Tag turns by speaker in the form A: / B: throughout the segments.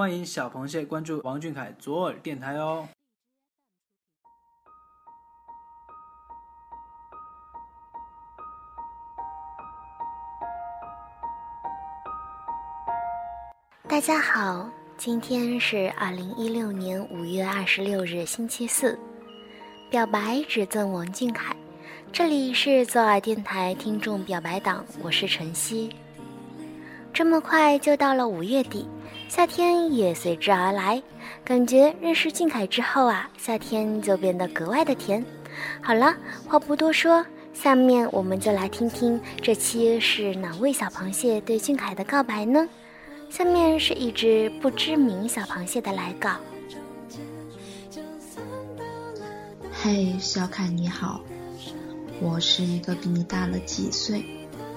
A: 欢迎小螃蟹关注王俊凯左耳电台哦。
B: 大家好，今天是二零一六年五月二十六日，星期四。表白只赠王俊凯，这里是左耳电台听众表白党，我是晨曦。这么快就到了五月底，夏天也随之而来，感觉认识俊凯之后啊，夏天就变得格外的甜。好了，话不多说，下面我们就来听听这期是哪位小螃蟹对俊凯的告白呢？下面是一只不知名小螃蟹的来稿。
C: 嘿，小凯你好，我是一个比你大了几岁，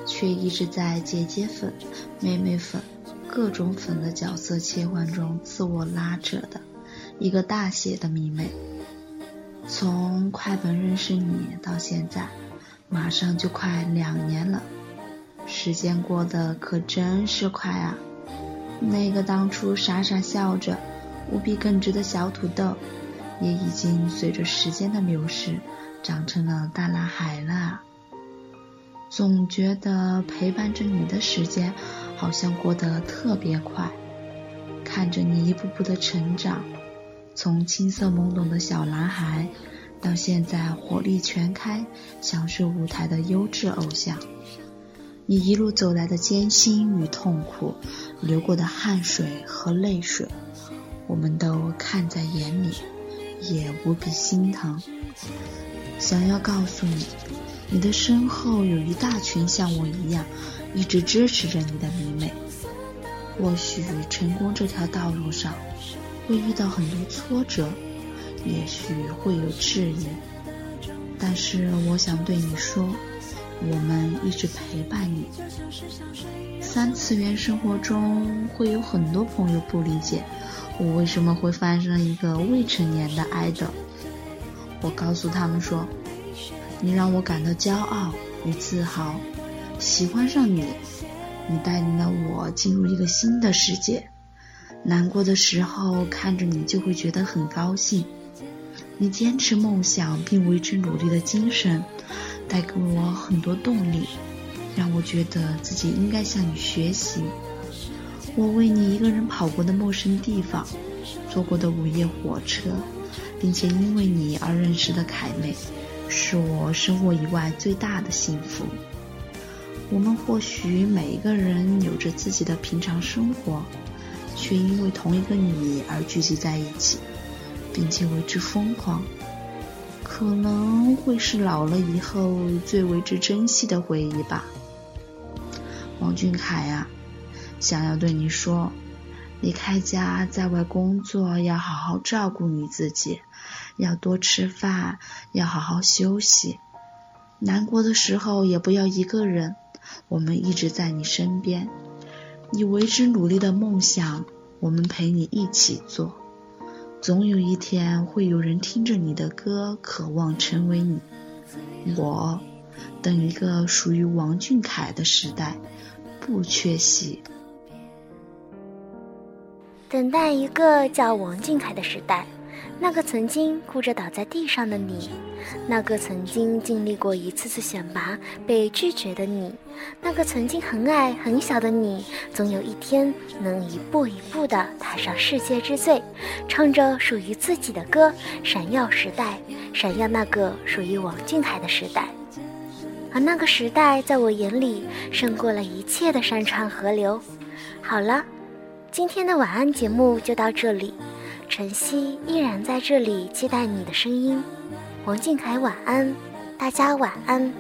C: 却一直在姐姐粉、妹妹粉、各种粉的角色切换中自我拉扯的一个大写的迷妹。从快本认识你到现在，马上就快两年了，时间过得可真是快啊！那个当初傻傻笑着、无比耿直的小土豆。也已经随着时间的流逝，长成了大男孩了。总觉得陪伴着你的时间，好像过得特别快。看着你一步步的成长，从青涩懵懂的小男孩，到现在火力全开、享受舞台的优质偶像。你一路走来的艰辛与痛苦，流过的汗水和泪水，我们都看在眼里。也无比心疼，想要告诉你，你的身后有一大群像我一样一直支持着你的迷妹。或许成功这条道路上会遇到很多挫折，也许会有质疑，但是我想对你说，我们一直陪伴你。三次元生活中会有很多朋友不理解。我为什么会翻生一个未成年的爱豆？我告诉他们说，你让我感到骄傲与自豪，喜欢上你，你带领了我进入一个新的世界。难过的时候看着你就会觉得很高兴。你坚持梦想并为之努力的精神，带给我很多动力，让我觉得自己应该向你学习。我为你一个人跑过的陌生地方，坐过的午夜火车，并且因为你而认识的凯妹，是我生活以外最大的幸福。我们或许每一个人有着自己的平常生活，却因为同一个你而聚集在一起，并且为之疯狂，可能会是老了以后最为之珍惜的回忆吧。王俊凯啊！想要对你说，离开家在外工作，要好好照顾你自己，要多吃饭，要好好休息。难过的时候也不要一个人，我们一直在你身边。你为之努力的梦想，我们陪你一起做。总有一天会有人听着你的歌，渴望成为你。我等一个属于王俊凯的时代，不缺席。
B: 等待一个叫王俊凯的时代，那个曾经哭着倒在地上的你，那个曾经经历过一次次选拔被拒绝的你，那个曾经很矮很小的你，总有一天能一步一步地踏上世界之最，唱着属于自己的歌，闪耀时代，闪耀那个属于王俊凯的时代。而那个时代，在我眼里胜过了一切的山川河流。好了。今天的晚安节目就到这里，晨曦依然在这里期待你的声音。王俊凯晚安，大家晚安。